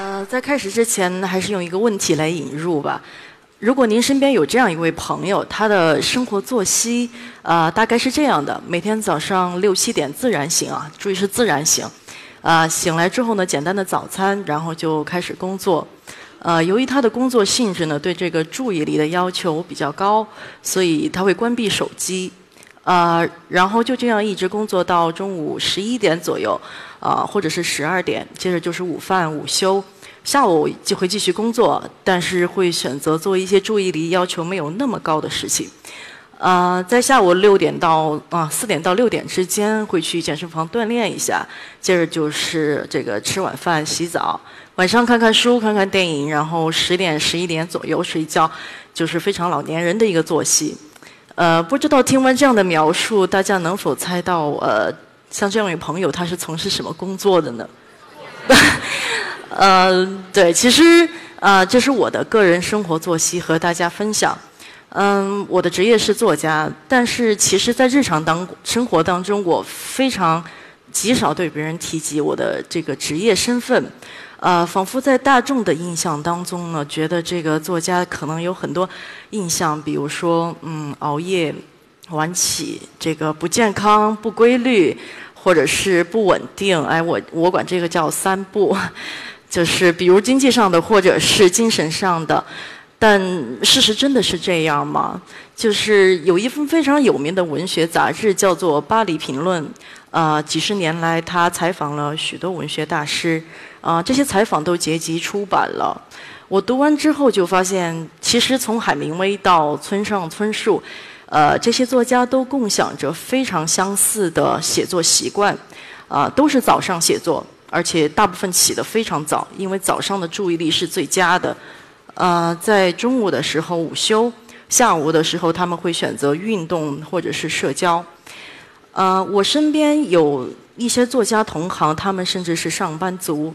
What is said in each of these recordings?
呃，在开始之前，还是用一个问题来引入吧。如果您身边有这样一位朋友，他的生活作息啊，大概是这样的：每天早上六七点自然醒啊，注意是自然醒。啊，醒来之后呢，简单的早餐，然后就开始工作。呃，由于他的工作性质呢，对这个注意力的要求比较高，所以他会关闭手机。啊，然后就这样一直工作到中午十一点左右，啊，或者是十二点，接着就是午饭、午休，下午就会继续工作，但是会选择做一些注意力要求没有那么高的事情。啊，在下午六点到啊四点到六点之间会去健身房锻炼一下，接着就是这个吃晚饭、洗澡，晚上看看书、看看电影，然后十点十一点左右睡觉，就是非常老年人的一个作息。呃，不知道听完这样的描述，大家能否猜到，呃，像这样一位朋友，他是从事什么工作的呢？呃，对，其实啊，这是我的个人生活作息和大家分享。嗯，我的职业是作家，但是其实在日常当生活当中，我非常极少对别人提及我的这个职业身份。呃，仿佛在大众的印象当中呢，觉得这个作家可能有很多印象，比如说，嗯，熬夜、晚起，这个不健康、不规律，或者是不稳定。哎，我我管这个叫三不，就是比如经济上的，或者是精神上的。但事实真的是这样吗？就是有一份非常有名的文学杂志叫做《巴黎评论》，啊，几十年来他采访了许多文学大师。啊，这些采访都结集出版了。我读完之后就发现，其实从海明威到村上春树，呃，这些作家都共享着非常相似的写作习惯，啊，都是早上写作，而且大部分起得非常早，因为早上的注意力是最佳的。呃，在中午的时候午休，下午的时候他们会选择运动或者是社交。呃，我身边有一些作家同行，他们甚至是上班族。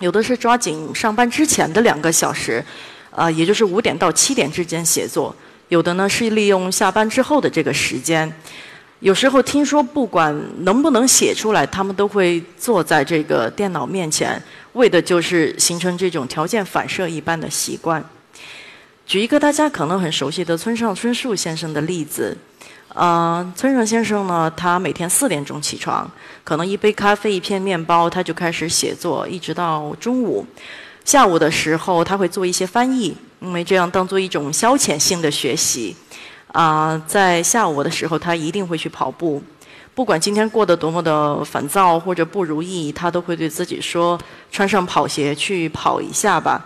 有的是抓紧上班之前的两个小时，啊，也就是五点到七点之间写作；有的呢是利用下班之后的这个时间。有时候听说，不管能不能写出来，他们都会坐在这个电脑面前，为的就是形成这种条件反射一般的习惯。举一个大家可能很熟悉的村上春树先生的例子。呃，村上先生呢，他每天四点钟起床，可能一杯咖啡、一片面包，他就开始写作，一直到中午。下午的时候，他会做一些翻译，因为这样当做一种消遣性的学习。啊，在下午的时候，他一定会去跑步。不管今天过得多么的烦躁或者不如意，他都会对自己说：“穿上跑鞋去跑一下吧。”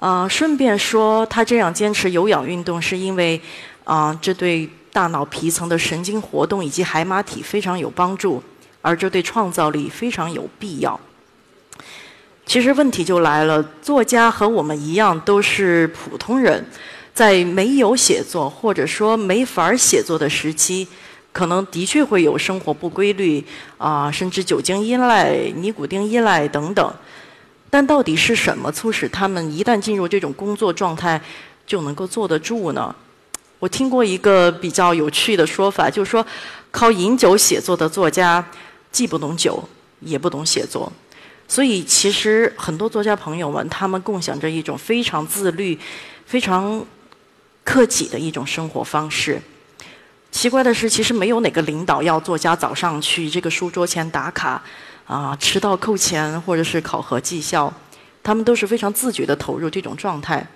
啊，顺便说，他这样坚持有氧运动，是因为啊，这对。大脑皮层的神经活动以及海马体非常有帮助，而这对创造力非常有必要。其实问题就来了，作家和我们一样都是普通人，在没有写作或者说没法写作的时期，可能的确会有生活不规律啊，甚至酒精依赖、尼古丁依赖等等。但到底是什么促使他们一旦进入这种工作状态就能够坐得住呢？我听过一个比较有趣的说法，就是说，靠饮酒写作的作家，既不懂酒，也不懂写作。所以，其实很多作家朋友们，他们共享着一种非常自律、非常克己的一种生活方式。奇怪的是，其实没有哪个领导要作家早上去这个书桌前打卡，啊，迟到扣钱，或者是考核绩效，他们都是非常自觉的投入这种状态。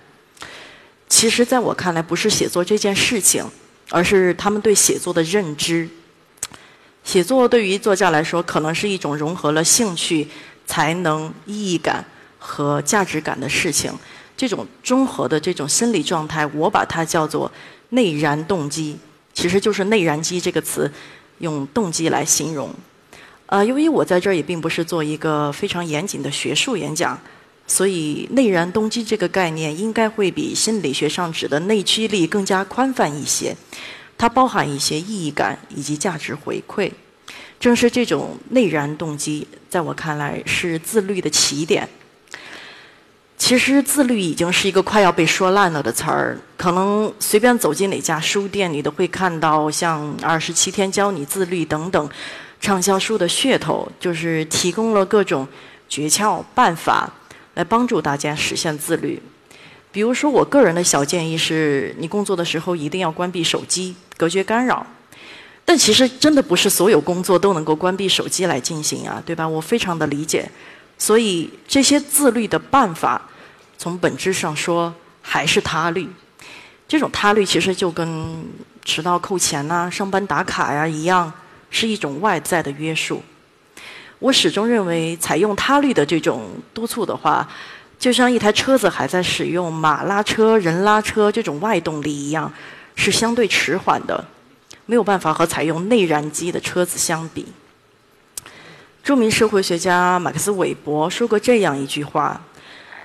其实，在我看来，不是写作这件事情，而是他们对写作的认知。写作对于作家来说，可能是一种融合了兴趣、才能、意义感和价值感的事情。这种综合的这种心理状态，我把它叫做内燃动机，其实就是“内燃机”这个词，用动机来形容。呃，由于我在这儿也并不是做一个非常严谨的学术演讲。所以，内燃动机这个概念应该会比心理学上指的内驱力更加宽泛一些。它包含一些意义感以及价值回馈。正是这种内燃动机，在我看来是自律的起点。其实，自律已经是一个快要被说烂了的词儿。可能随便走进哪家书店，你都会看到像《二十七天教你自律》等等畅销书的噱头，就是提供了各种诀窍办法。来帮助大家实现自律。比如说，我个人的小建议是，你工作的时候一定要关闭手机，隔绝干扰。但其实真的不是所有工作都能够关闭手机来进行啊，对吧？我非常的理解。所以这些自律的办法，从本质上说还是他律。这种他律其实就跟迟到扣钱呐、上班打卡呀一样，是一种外在的约束。我始终认为，采用他律的这种督促的话。就像一台车子还在使用马拉车、人拉车这种外动力一样，是相对迟缓的，没有办法和采用内燃机的车子相比。著名社会学家马克思韦伯说过这样一句话，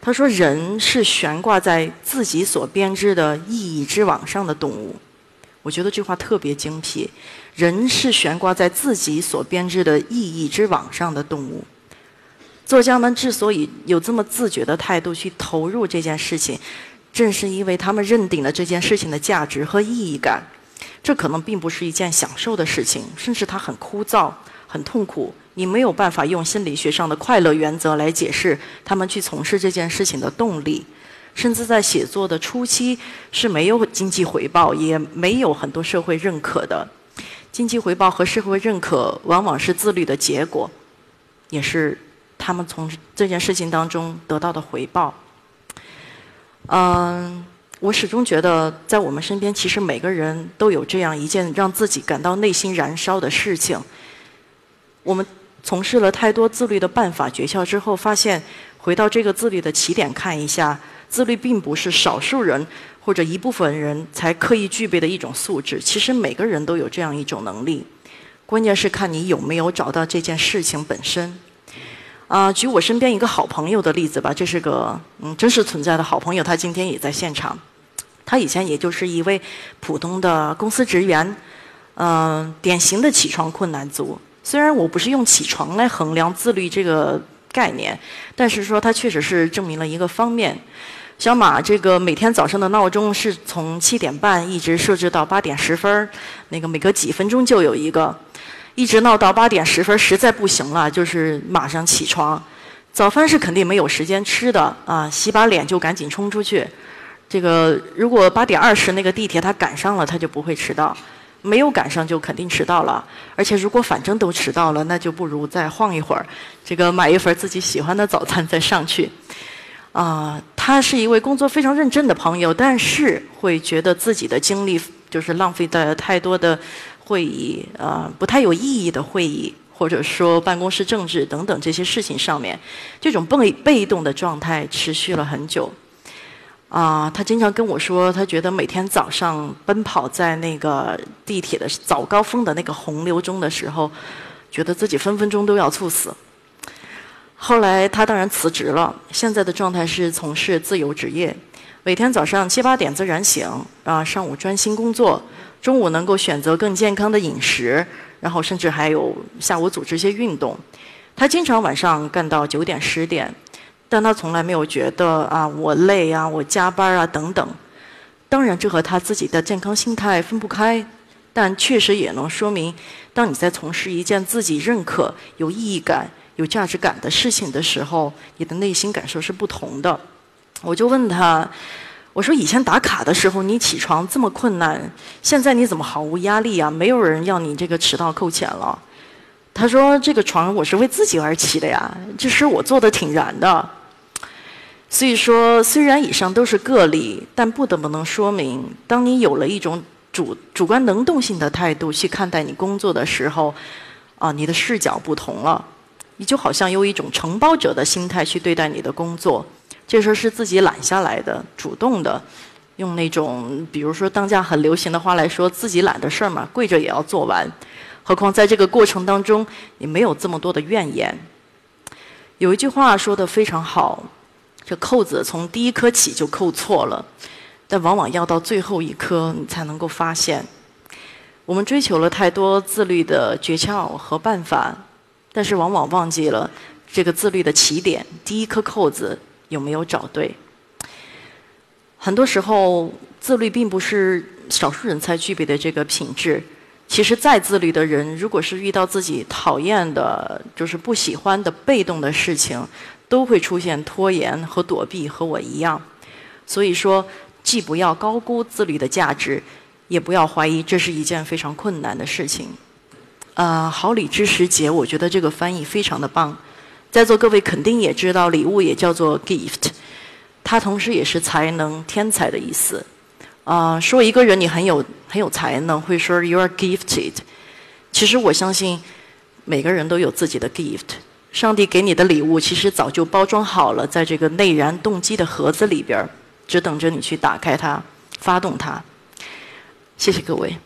他说：“人是悬挂在自己所编织的意义之网上的动物。”我觉得这话特别精辟，人是悬挂在自己所编织的意义之网上的动物。作家们之所以有这么自觉的态度去投入这件事情，正是因为他们认定了这件事情的价值和意义感。这可能并不是一件享受的事情，甚至它很枯燥、很痛苦。你没有办法用心理学上的快乐原则来解释他们去从事这件事情的动力。甚至在写作的初期是没有经济回报，也没有很多社会认可的。经济回报和社会认可往往是自律的结果，也是。他们从这件事情当中得到的回报，嗯，我始终觉得，在我们身边，其实每个人都有这样一件让自己感到内心燃烧的事情。我们从事了太多自律的办法诀窍之后，发现回到这个自律的起点看一下，自律并不是少数人或者一部分人才刻意具备的一种素质。其实每个人都有这样一种能力，关键是看你有没有找到这件事情本身。啊，举我身边一个好朋友的例子吧，这是个嗯真实存在的好朋友，他今天也在现场。他以前也就是一位普通的公司职员，嗯，典型的起床困难族。虽然我不是用起床来衡量自律这个概念，但是说他确实是证明了一个方面。小马这个每天早上的闹钟是从七点半一直设置到八点十分那个每隔几分钟就有一个。一直闹到八点十分，实在不行了，就是马上起床。早饭是肯定没有时间吃的啊，洗把脸就赶紧冲出去。这个如果八点二十那个地铁他赶上了，他就不会迟到；没有赶上就肯定迟到了。而且如果反正都迟到了，那就不如再晃一会儿，这个买一份自己喜欢的早餐再上去。啊，他是一位工作非常认真的朋友，但是会觉得自己的精力就是浪费在太多的。会议啊，不太有意义的会议，或者说办公室政治等等这些事情上面，这种被被动的状态持续了很久。啊，他经常跟我说，他觉得每天早上奔跑在那个地铁的早高峰的那个洪流中的时候，觉得自己分分钟都要猝死。后来他当然辞职了，现在的状态是从事自由职业，每天早上七八点自然醒，啊，上午专心工作。中午能够选择更健康的饮食，然后甚至还有下午组织一些运动。他经常晚上干到九点十点，但他从来没有觉得啊我累啊我加班啊等等。当然这和他自己的健康心态分不开，但确实也能说明，当你在从事一件自己认可、有意义感、有价值感的事情的时候，你的内心感受是不同的。我就问他。我说以前打卡的时候你起床这么困难，现在你怎么毫无压力啊？没有人要你这个迟到扣钱了。他说这个床我是为自己而起的呀，这事我做的挺燃的。所以说，虽然以上都是个例，但不得不能说明，当你有了一种主主观能动性的态度去看待你工作的时候，啊，你的视角不同了，你就好像用一种承包者的心态去对待你的工作。这事儿是自己揽下来的，主动的，用那种比如说当下很流行的话来说，自己揽的事儿嘛，跪着也要做完。何况在这个过程当中，你没有这么多的怨言。有一句话说的非常好，这扣子从第一颗起就扣错了，但往往要到最后一颗你才能够发现。我们追求了太多自律的诀窍和办法，但是往往忘记了这个自律的起点，第一颗扣子。有没有找对？很多时候，自律并不是少数人才具备的这个品质。其实再自律的人，如果是遇到自己讨厌的、就是不喜欢的被动的事情，都会出现拖延和躲避，和我一样。所以说，既不要高估自律的价值，也不要怀疑这是一件非常困难的事情。呃，好礼之时节，我觉得这个翻译非常的棒。在座各位肯定也知道，礼物也叫做 gift，它同时也是才能、天才的意思。啊，说一个人你很有很有才能，会说 you are gifted。其实我相信，每个人都有自己的 gift。上帝给你的礼物，其实早就包装好了，在这个内燃动机的盒子里边，只等着你去打开它，发动它。谢谢各位。